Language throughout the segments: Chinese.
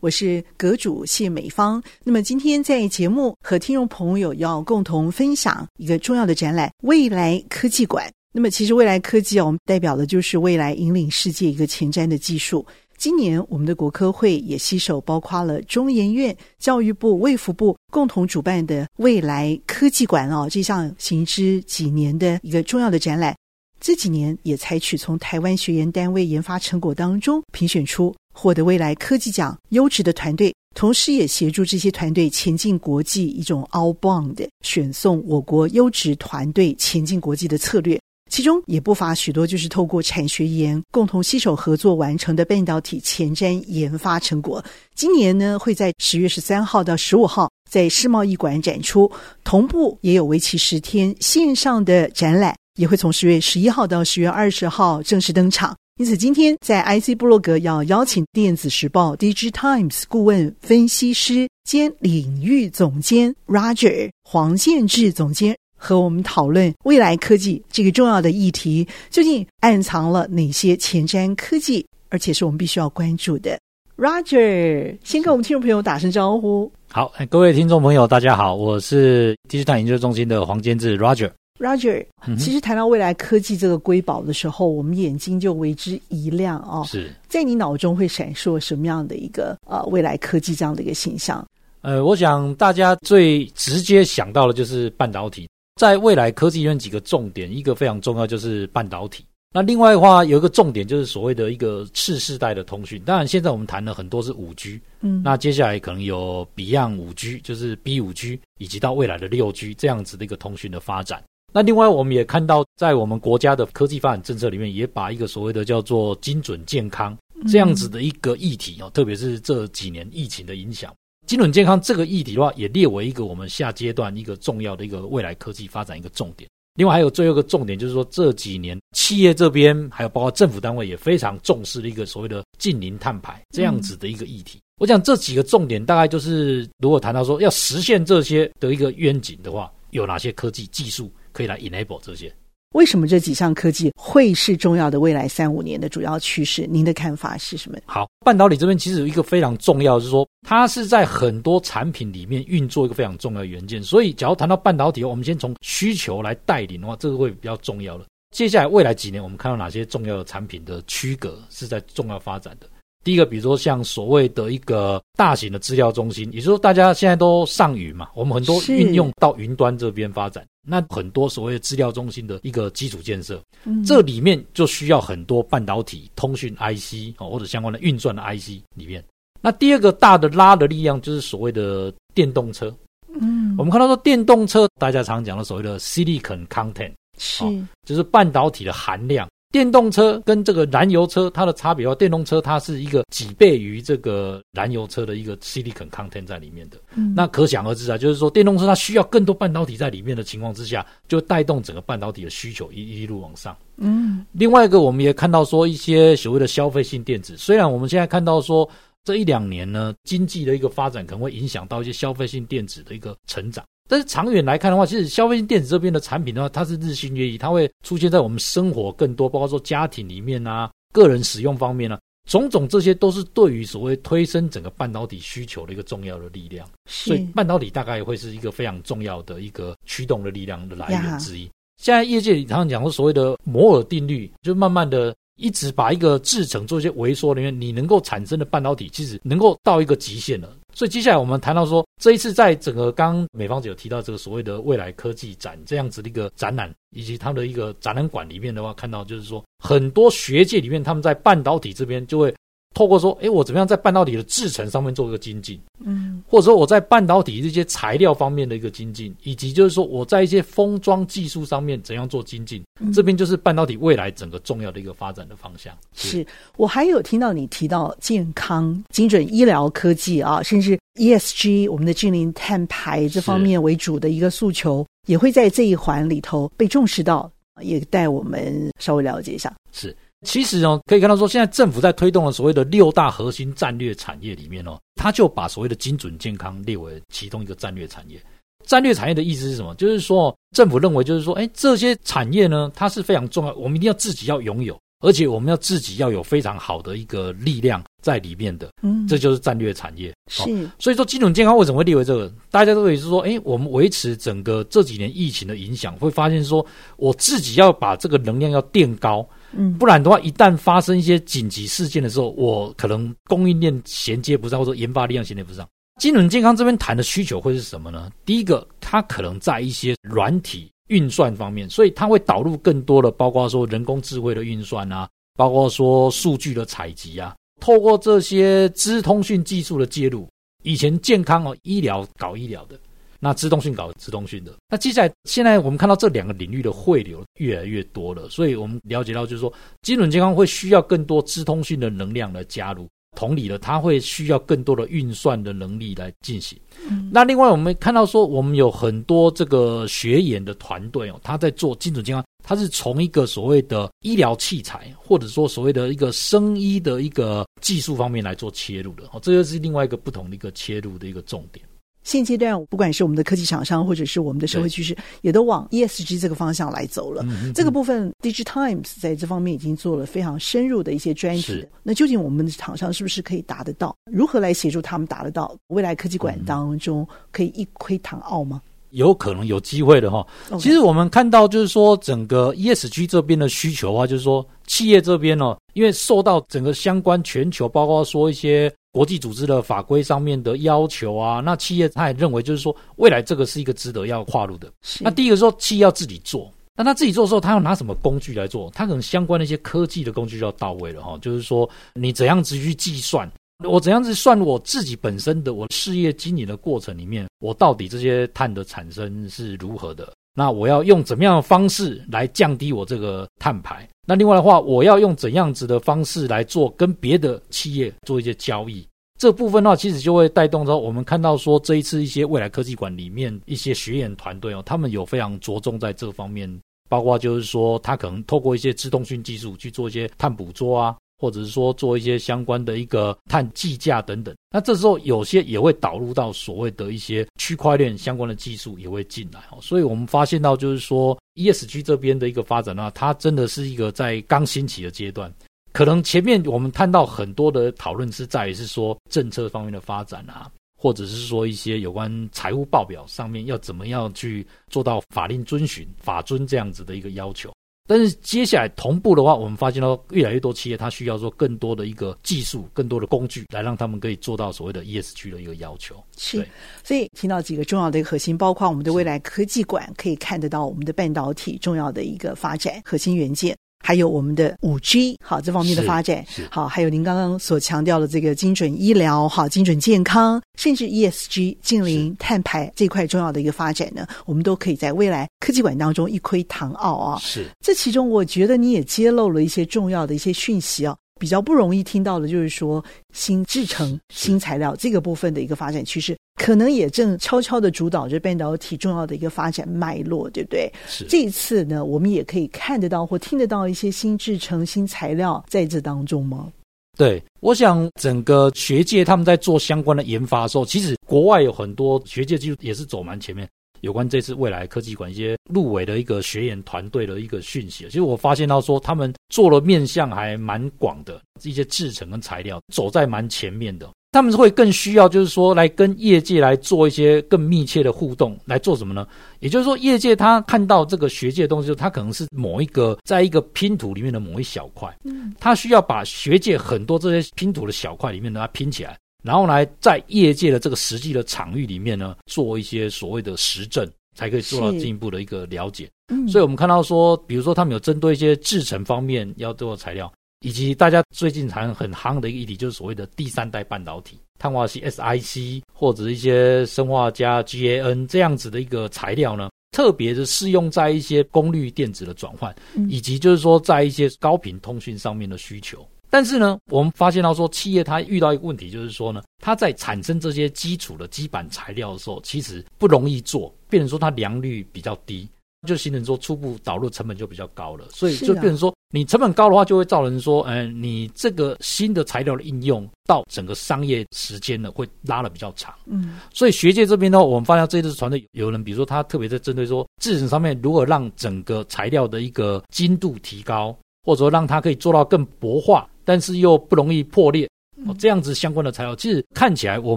我是阁主谢美芳。那么今天在节目和听众朋友要共同分享一个重要的展览——未来科技馆。那么其实未来科技啊，我们代表的就是未来引领世界一个前瞻的技术。今年我们的国科会也携手包括了中研院、教育部、卫福部共同主办的未来科技馆哦，这项行之几年的一个重要的展览。这几年也采取从台湾学研单位研发成果当中评选出获得未来科技奖优质的团队，同时也协助这些团队前进国际一种 all bond 选送我国优质团队前进国际的策略。其中也不乏许多就是透过产学研共同携手合作完成的半导体前瞻研发成果。今年呢，会在十月十三号到十五号在世贸易馆展出，同步也有为期十天线上的展览。也会从十月十一号到十月二十号正式登场。因此，今天在 IC 部落格要邀请电子时报 DIGITIMES 顾问分析师兼领域总监 Roger 黄建志总监和我们讨论未来科技这个重要的议题，究竟暗藏了哪些前瞻科技，而且是我们必须要关注的。Roger，先跟我们听众朋友打声招呼。好，各位听众朋友，大家好，我是 DIGITIMES 研究中心的黄建志 Roger。Roger，其实谈到未来科技这个瑰宝的时候，我们眼睛就为之一亮哦。是在你脑中会闪烁什么样的一个呃未来科技这样的一个形象？呃，我想大家最直接想到的就是半导体。在未来科技里面几个重点，一个非常重要就是半导体。那另外的话，有一个重点就是所谓的一个次世代的通讯。当然，现在我们谈的很多是五 G，嗯，那接下来可能有 Beyond 五 G，就是 B 五 G，以及到未来的六 G 这样子的一个通讯的发展。那另外，我们也看到，在我们国家的科技发展政策里面，也把一个所谓的叫做精准健康这样子的一个议题哦，特别是这几年疫情的影响，精准健康这个议题的话，也列为一个我们下阶段一个重要的一个未来科技发展一个重点。另外，还有最后一个重点，就是说这几年企业这边还有包括政府单位也非常重视的一个所谓的近零碳排这样子的一个议题。我想这几个重点大概就是，如果谈到说要实现这些的一个愿景的话，有哪些科技技术？可以来 enable 这些。为什么这几项科技会是重要的未来三五年的主要趋势？您的看法是什么？好，半导体这边其实有一个非常重要，就是说它是在很多产品里面运作一个非常重要的元件。所以，假如谈到半导体，我们先从需求来带领的话，这个会比较重要了。接下来未来几年，我们看到哪些重要的产品的区隔是在重要发展的？第一个，比如说像所谓的一个大型的资料中心，也就是说大家现在都上云嘛，我们很多运用到云端这边发展，那很多所谓的资料中心的一个基础建设，嗯，这里面就需要很多半导体、通讯 IC 或者相关的运算的 IC 里面。那第二个大的拉的力量就是所谓的电动车，嗯，我们看到说电动车，大家常讲的所谓的 silicon content，是，就是半导体的含量。电动车跟这个燃油车它的差别的话，电动车它是一个几倍于这个燃油车的一个 silicon content 在里面的。嗯，那可想而知啊，就是说电动车它需要更多半导体在里面的情况之下，就带动整个半导体的需求一一路往上。嗯，另外一个我们也看到说一些所谓的消费性电子，虽然我们现在看到说这一两年呢，经济的一个发展可能会影响到一些消费性电子的一个成长。但是长远来看的话，其实消费性电子这边的产品的话，它是日新月异，它会出现在我们生活更多，包括说家庭里面啊、个人使用方面啊，种种这些都是对于所谓推升整个半导体需求的一个重要的力量。所以半导体大概会是一个非常重要的一个驱动的力量的来源之一。现在业界里常常讲说所谓的摩尔定律，就慢慢的一直把一个制程做一些萎缩里面，你能够产生的半导体其实能够到一个极限了。所以接下来我们谈到说，这一次在整个刚美方有提到这个所谓的未来科技展这样子的一个展览，以及他们的一个展览馆里面的话，看到就是说很多学界里面他们在半导体这边就会透过说，哎，我怎么样在半导体的制程上面做一个精进，嗯，或者说我在半导体这些材料方面的一个精进，以及就是说我在一些封装技术上面怎样做精进，嗯、这边就是半导体未来整个重要的一个发展的方向。是，是我还有听到你提到健康、精准医疗科技啊，甚至 ESG，我们的净零碳排这方面为主的一个诉求，也会在这一环里头被重视到，也带我们稍微了解一下。是。其实哦，可以看到说，现在政府在推动的所谓的六大核心战略产业里面哦，他就把所谓的精准健康列为其中一个战略产业。战略产业的意思是什么？就是说，政府认为就是说，哎，这些产业呢，它是非常重要，我们一定要自己要拥有，而且我们要自己要有非常好的一个力量在里面的。嗯，这就是战略产业。是，所以说精准健康为什么会列为这个？大家都会是说，哎，我们维持整个这几年疫情的影响，会发现说我自己要把这个能量要垫高。嗯，不然的话，一旦发生一些紧急事件的时候，我可能供应链衔接不上，或者研发力量衔接不上。精准健康这边谈的需求会是什么呢？第一个，它可能在一些软体运算方面，所以它会导入更多的，包括说人工智慧的运算啊，包括说数据的采集啊，透过这些资通讯技术的介入，以前健康哦，医疗搞医疗的。那资通讯搞资通讯的，那接下来现在我们看到这两个领域的汇流越来越多了，所以我们了解到就是说，精准健康会需要更多资通讯的能量来加入，同理的，它会需要更多的运算的能力来进行。嗯、那另外我们看到说，我们有很多这个学研的团队哦，他在做精准健康，他是从一个所谓的医疗器材，或者说所谓的一个生医的一个技术方面来做切入的哦，这就是另外一个不同的一个切入的一个重点。现阶段，不管是我们的科技厂商，或者是我们的社会趋势，也都往 ESG 这个方向来走了。嗯嗯、这个部分，DIGITIMES 在这方面已经做了非常深入的一些专题。那究竟我们的厂商是不是可以达得到？如何来协助他们达得到？未来科技馆当中可以一窥堂奥吗？有可能有机会的哈。其实我们看到，就是说整个 ESG 这边的需求的话，就是说企业这边呢，因为受到整个相关全球，包括说一些。国际组织的法规上面的要求啊，那企业他也认为就是说，未来这个是一个值得要跨入的。那第一个说，企业要自己做，那他自己做的时候，他要拿什么工具来做？他可能相关的一些科技的工具就要到位了哈。就是说，你怎样子去计算，我怎样子算我自己本身的我事业经营的过程里面，我到底这些碳的产生是如何的？那我要用怎么样的方式来降低我这个碳排？那另外的话，我要用怎样子的方式来做跟别的企业做一些交易？这部分的话，其实就会带动到我们看到说，这一次一些未来科技馆里面一些学员团队哦，他们有非常着重在这方面，包括就是说，他可能透过一些资通讯技术去做一些碳捕捉啊。或者是说做一些相关的一个碳计价等等，那这时候有些也会导入到所谓的一些区块链相关的技术也会进来哦，所以我们发现到就是说 ESG 这边的一个发展呢，它真的是一个在刚兴起的阶段，可能前面我们看到很多的讨论是在于是说政策方面的发展啊，或者是说一些有关财务报表上面要怎么样去做到法令遵循、法遵这样子的一个要求。但是接下来同步的话，我们发现到越来越多企业，它需要做更多的一个技术、更多的工具，来让他们可以做到所谓的 ESG 的一个要求。是，所以听到几个重要的一个核心，包括我们的未来科技馆可以看得到我们的半导体重要的一个发展核心元件。还有我们的五 G 好，这方面的发展好，还有您刚刚所强调的这个精准医疗好，精准健康，甚至 ESG 近零碳排这块重要的一个发展呢，我们都可以在未来科技馆当中一窥堂奥啊。是，这其中我觉得你也揭露了一些重要的一些讯息啊。比较不容易听到的就是说，新制成、新材料这个部分的一个发展趋势，可能也正悄悄的主导着半导体重要的一个发展脉络，对不对？是。这一次呢，我们也可以看得到或听得到一些新制成、新材料在这当中吗？对，我想整个学界他们在做相关的研发的时候，其实国外有很多学界技术也是走蛮前面。有关这次未来科技馆一些入围的一个学员团队的一个讯息，其实我发现到说，他们做了面向还蛮广的一些制成跟材料，走在蛮前面的。他们会更需要就是说来跟业界来做一些更密切的互动，来做什么呢？也就是说，业界他看到这个学界的东西，他可能是某一个在一个拼图里面的某一小块，嗯，他需要把学界很多这些拼图的小块里面的，它拼起来。然后来在业界的这个实际的场域里面呢，做一些所谓的实证，才可以做到进一步的一个了解。嗯，所以我们看到说，比如说他们有针对一些制程方面要做材料，以及大家最近还很夯的一个议题，就是所谓的第三代半导体，碳化矽 SiC 或者一些生化加 GaN 这样子的一个材料呢，特别是适用在一些功率电子的转换，以及就是说在一些高频通讯上面的需求。但是呢，我们发现到说，企业它遇到一个问题，就是说呢，它在产生这些基础的基板材料的时候，其实不容易做，变成说它良率比较低。就形成说初步导入成本就比较高了，所以就变成说你成本高的话，就会造成说，嗯、呃，你这个新的材料的应用到整个商业时间呢会拉的比较长。嗯，所以学界这边呢，我们发现这次团队有人，比如说他特别在针对说制程上面如何让整个材料的一个精度提高，或者说让它可以做到更薄化，但是又不容易破裂。哦，这样子相关的材料，其实看起来我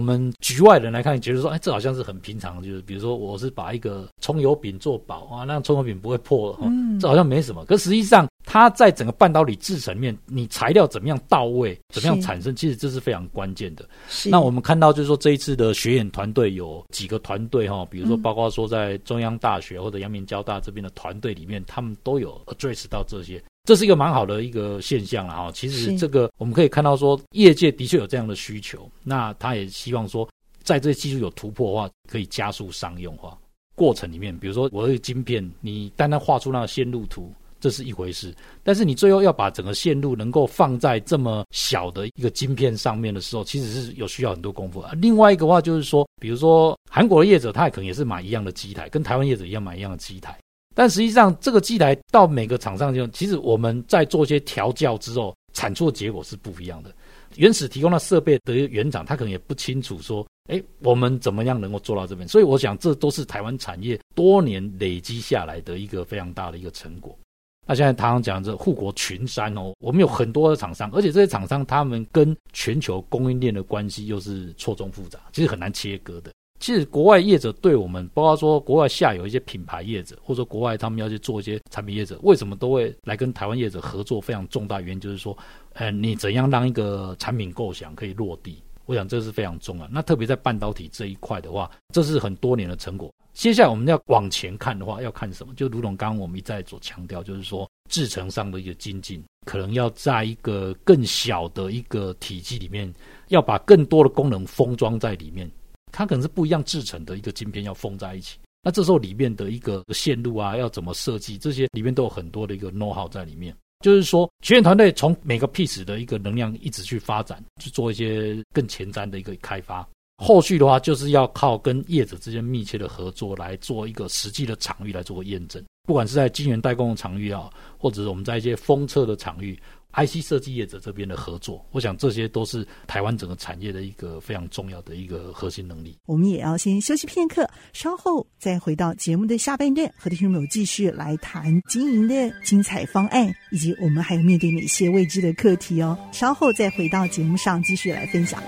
们局外人来看，觉得说，哎，这好像是很平常，就是比如说我是把一个葱油饼做薄啊，那葱油饼不会破的，嗯，这好像没什么。可实际上，它在整个半导体制程面，你材料怎么样到位，怎么样产生，其实这是非常关键的。是。那我们看到就是说，这一次的学演团队有几个团队哈，比如说包括说在中央大学或者阳明交大这边的团队里面，他们都有 address 到这些。这是一个蛮好的一个现象了哈。其实这个我们可以看到说，业界的确有这样的需求。那他也希望说，在这些技术有突破的话，可以加速商用化过程里面。比如说，我的晶片，你单单画出那个线路图，这是一回事。但是你最后要把整个线路能够放在这么小的一个晶片上面的时候，其实是有需要很多功夫。另外一个话就是说，比如说韩国的业者，他也可能也是买一样的机台，跟台湾业者一样买一样的机台。但实际上，这个机台到每个厂商就，其实我们在做一些调教之后，产出的结果是不一样的。原始提供的设备的原厂，他可能也不清楚说，哎，我们怎么样能够做到这边？所以，我想这都是台湾产业多年累积下来的一个非常大的一个成果。那现在常常讲这护国群山哦，我们有很多的厂商，而且这些厂商他们跟全球供应链的关系又是错综复杂，其实很难切割的。其实国外业者对我们，包括说国外下游一些品牌业者，或者说国外他们要去做一些产品业者，为什么都会来跟台湾业者合作？非常重大原因就是说，呃，你怎样让一个产品构想可以落地？我想这是非常重要。那特别在半导体这一块的话，这是很多年的成果。接下来我们要往前看的话，要看什么？就如同刚刚我们一再所强调，就是说制程上的一个精进，可能要在一个更小的一个体积里面，要把更多的功能封装在里面。它可能是不一样制成的一个晶片要封在一起，那这时候里面的一个线路啊，要怎么设计，这些里面都有很多的一个 know how 在里面。就是说，学院团队从每个 piece 的一个能量一直去发展，去做一些更前瞻的一个开发。后续的话，就是要靠跟业者之间密切的合作，来做一个实际的场域来做个验证。不管是在晶圆代工的场域啊，或者是我们在一些封测的场域。IC 设计业者这边的合作，我想这些都是台湾整个产业的一个非常重要的一个核心能力。我们也要先休息片刻，稍后再回到节目的下半段，和听众朋友继续来谈经营的精彩方案，以及我们还有面对哪些未知的课题哦。稍后再回到节目上继续来分享。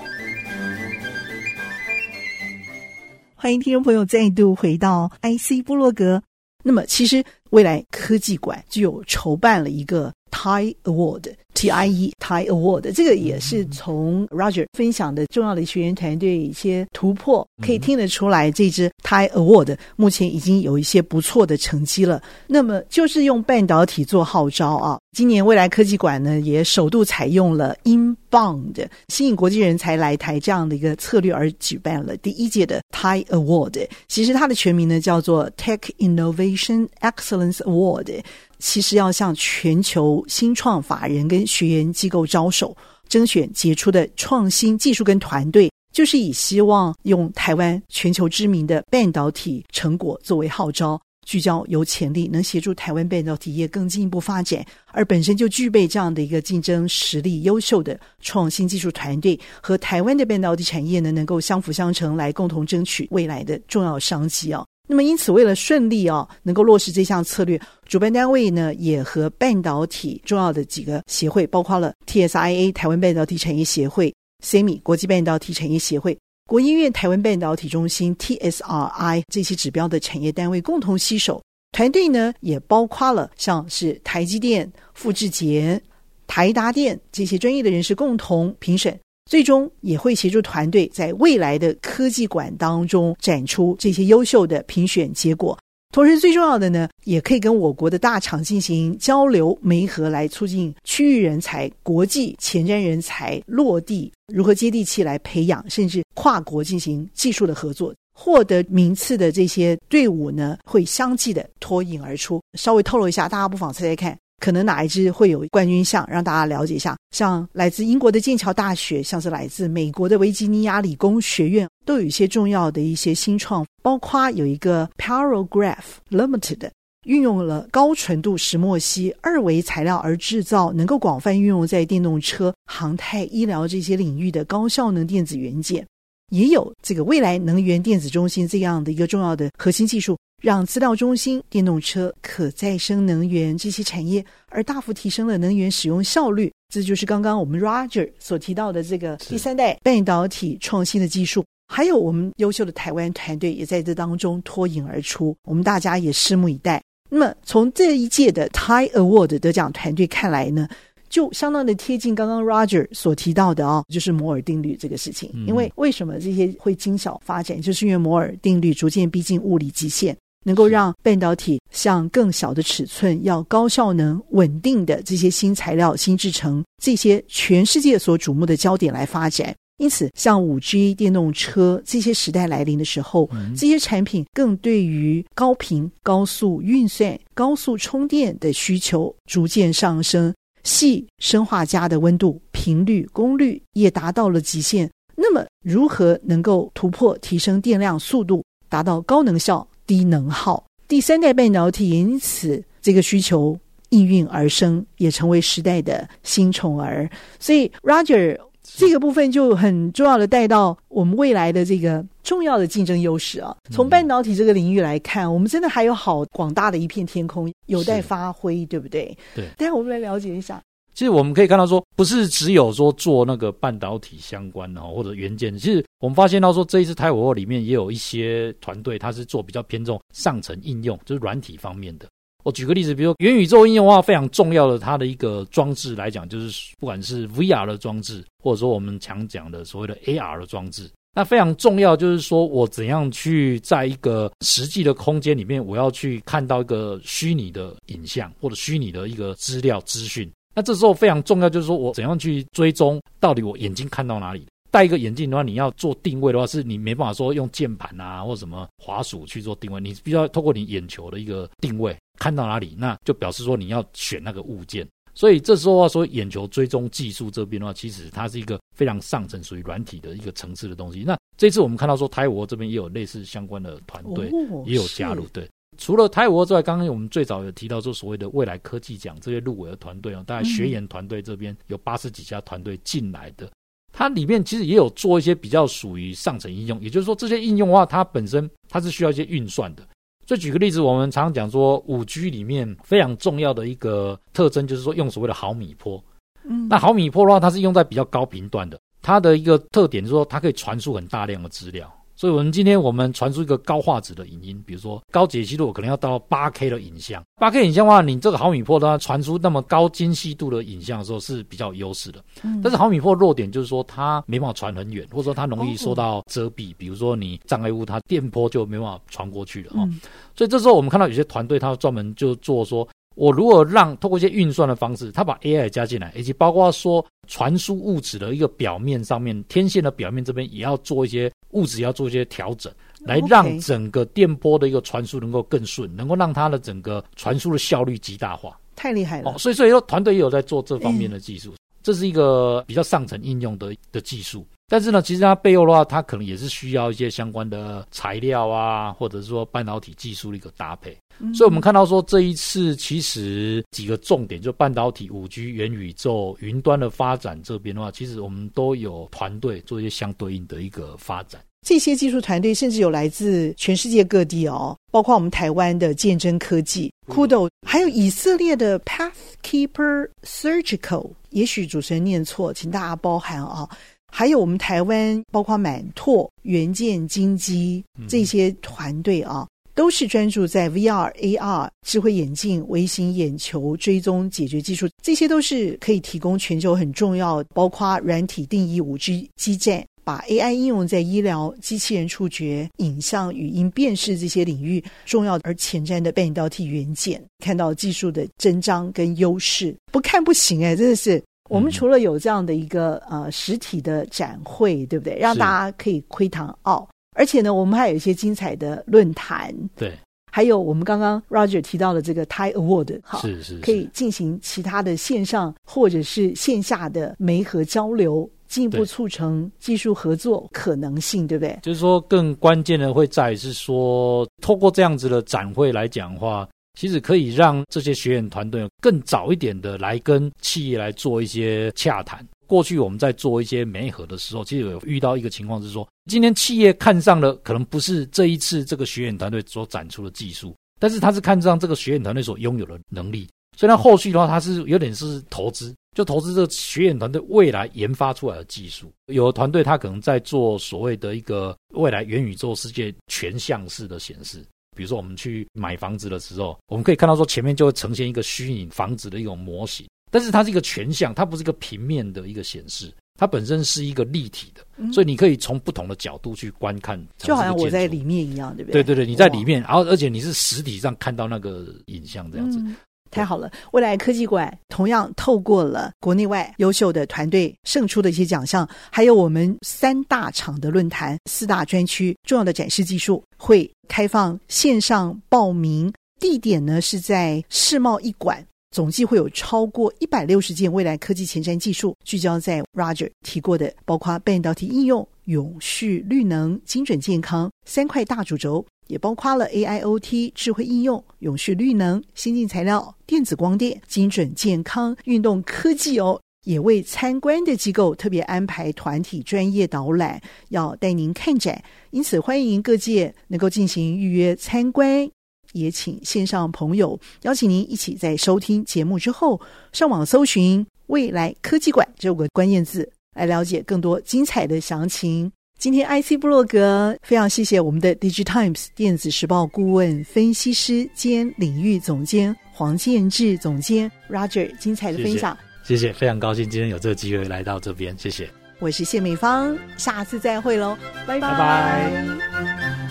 欢迎听众朋友再度回到 IC 部落格。那么，其实未来科技馆就有筹办了一个。TIE Award，TIE TIE Award，这个也是从 Roger 分享的重要的学员团队一些突破，可以听得出来，这支 TIE Award 目前已经有一些不错的成绩了。那么就是用半导体做号召啊，今年未来科技馆呢也首度采用了 Inbound 吸引国际人才来台这样的一个策略而举办了第一届的 Tai Award。其实它的全名呢叫做 Tech Innovation Excellence Award。其实要向全球新创法人跟学员机构招手，征选杰出的创新技术跟团队，就是以希望用台湾全球知名的半导体成果作为号召，聚焦有潜力能协助台湾半导体业更进一步发展，而本身就具备这样的一个竞争实力优秀的创新技术团队，和台湾的半导体产业呢，能够相辅相成，来共同争取未来的重要商机啊。那么，因此，为了顺利啊，能够落实这项策略，主办单位呢也和半导体重要的几个协会，包括了 TSIA 台湾半导体产业协会、SEMI 国际半导体产业协会、国音院台湾半导体中心 TSRI 这些指标的产业单位共同携手。团队呢也包括了像是台积电、富智捷、台达电这些专业的人士共同评审。最终也会协助团队在未来的科技馆当中展出这些优秀的评选结果，同时最重要的呢，也可以跟我国的大厂进行交流媒合，来促进区域人才、国际前瞻人才落地，如何接地气来培养，甚至跨国进行技术的合作。获得名次的这些队伍呢，会相继的脱颖而出。稍微透露一下，大家不妨猜猜看，可能哪一支会有冠军相，让大家了解一下。像来自英国的剑桥大学，像是来自美国的维吉尼亚理工学院，都有一些重要的一些新创，包括有一个 Paragraph Limited，运用了高纯度石墨烯二维材料而制造，能够广泛运用在电动车、航太、医疗这些领域的高效能电子元件。也有这个未来能源电子中心这样的一个重要的核心技术，让资料中心、电动车、可再生能源这些产业而大幅提升了能源使用效率。这就是刚刚我们 Roger 所提到的这个第三代半导体创新的技术。还有我们优秀的台湾团队也在这当中脱颖而出，我们大家也拭目以待。那么从这一届的 TIE Award 得奖团队看来呢，就相当的贴近刚刚 Roger 所提到的哦，就是摩尔定律这个事情。因为为什么这些会精小发展，就是因为摩尔定律逐渐逼近物理极限，能够让半导体向更小的尺寸、要高效能、稳定的这些新材料、新制成，这些全世界所瞩目的焦点来发展。因此，像五 G 电动车这些时代来临的时候，这些产品更对于高频、高速运算、高速充电的需求逐渐上升。细生化镓的温度、频率、功率也达到了极限。那么，如何能够突破、提升电量、速度，达到高能效、低能耗？第三代半导体因此这个需求应运而生，也成为时代的新宠儿。所以，Roger。这个部分就很重要的带到我们未来的这个重要的竞争优势啊。从半导体这个领域来看，我们真的还有好广大的一片天空有待发挥，对不对？对。待会我们来了解一下。其实我们可以看到说，不是只有说做那个半导体相关的或者元件，其实我们发现到说，这一次台火里面也有一些团队，它是做比较偏重上层应用，就是软体方面的。我举个例子，比如元宇宙应用的话，非常重要的它的一个装置来讲，就是不管是 VR 的装置，或者说我们常讲的所谓的 AR 的装置，那非常重要，就是说我怎样去在一个实际的空间里面，我要去看到一个虚拟的影像或者虚拟的一个资料资讯。那这时候非常重要，就是说我怎样去追踪到底我眼睛看到哪里。戴一个眼镜的话，你要做定位的话，是你没办法说用键盘啊或什么滑鼠去做定位，你必须要透过你眼球的一个定位看到哪里，那就表示说你要选那个物件。所以这时候说眼球追踪技术这边的话，其实它是一个非常上层属于软体的一个层次的东西。那这次我们看到说台国这边也有类似相关的团队也有加入。对，除了台国之外，刚刚我们最早有提到说所谓的未来科技奖这些入围的团队哦，大概学研团队这边有八十几家团队进来的。它里面其实也有做一些比较属于上层应用，也就是说，这些应用的话，它本身它是需要一些运算的。所以举个例子，我们常常讲说，五 G 里面非常重要的一个特征就是说，用所谓的毫米波。嗯，那毫米波的话，它是用在比较高频段的，它的一个特点就是说，它可以传输很大量的资料。所以，我们今天我们传输一个高画质的影音，比如说高解析度，可能要到八 K 的影像。八 K 影像的话，你这个毫米波的话，传输那么高精细度的影像的时候是比较有优势的。嗯。但是毫米波弱点就是说，它没办法传很远，或者说它容易受到遮蔽。比如说你障碍物，它电波就没办法传过去了哈。所以这时候我们看到有些团队，他专门就做说。我如果让透过一些运算的方式，它把 AI 加进来，以及包括说传输物质的一个表面上面，天线的表面这边也要做一些物质，要做一些调整，来让整个电波的一个传输能够更顺，能够让它的整个传输的效率极大化。太厉害了！哦，所以所以说团队也有在做这方面的技术，这是一个比较上层应用的的技术。但是呢，其实它背后的话，它可能也是需要一些相关的材料啊，或者是说半导体技术的一个搭配。嗯。所以我们看到说，这一次其实几个重点，就半导体、五 G、元宇宙、云端的发展这边的话，其实我们都有团队做一些相对应的一个发展。这些技术团队甚至有来自全世界各地哦，包括我们台湾的鉴真科技、Kudo，还有以色列的 Pathkeeper Surgical。也许主持人念错，请大家包涵啊。还有我们台湾，包括满拓、元件、金基这些团队啊，都是专注在 VR、AR、智慧眼镜、微型眼球追踪解决技术，这些都是可以提供全球很重要，包括软体定义、五 G 基站、把 AI 应用在医疗、机器人触觉、影像、语音辨识这些领域重要而前瞻的半导体元件，看到技术的增长跟优势，不看不行哎，真的是。我们除了有这样的一个呃实体的展会，对不对？让大家可以窥探奥，而且呢，我们还有一些精彩的论坛，对，还有我们刚刚 Roger 提到的这个 TIE Award，哈，是是，是，可以进行其他的线上或者是线下的媒合交流，进一步促成技术合作可能性，对不对？就是说，更关键的会在于是说，透过这样子的展会来讲的话。其实可以让这些学员团队更早一点的来跟企业来做一些洽谈。过去我们在做一些媒合的时候，其实有遇到一个情况是说，今天企业看上的可能不是这一次这个学员团队所展出的技术，但是他是看上这个学员团队所拥有的能力。所以，他后续的话，他是有点是投资，就投资这个学员团队未来研发出来的技术。有的团队他可能在做所谓的一个未来元宇宙世界全像式的显示。比如说，我们去买房子的时候，我们可以看到说前面就会呈现一个虚拟房子的一种模型，但是它是一个全像，它不是一个平面的一个显示，它本身是一个立体的，嗯、所以你可以从不同的角度去观看，就好像我在里面一样，对不对？对对对，你在里面，然后而且你是实体上看到那个影像这样子。嗯太好了！未来科技馆同样透过了国内外优秀的团队胜出的一些奖项，还有我们三大场的论坛、四大专区重要的展示技术，会开放线上报名。地点呢是在世贸一馆，总计会有超过一百六十件未来科技前瞻技术聚焦在 Roger 提过的，包括半导体应用、永续绿能、精准健康三块大主轴。也包括了 AIoT 智慧应用、永续绿能、先进材料、电子光电、精准健康、运动科技哦。也为参观的机构特别安排团体专业导览，要带您看展。因此，欢迎各界能够进行预约参观。也请线上朋友邀请您一起在收听节目之后，上网搜寻“未来科技馆”这个关键字，来了解更多精彩的详情。今天 IC 布洛格非常谢谢我们的 DigiTimes 电子时报顾问分析师兼领域总监黄建志总监 Roger 精彩的分享，谢谢，谢谢，非常高兴今天有这个机会来到这边，谢谢。我是谢美芳，下次再会喽，拜拜。拜拜。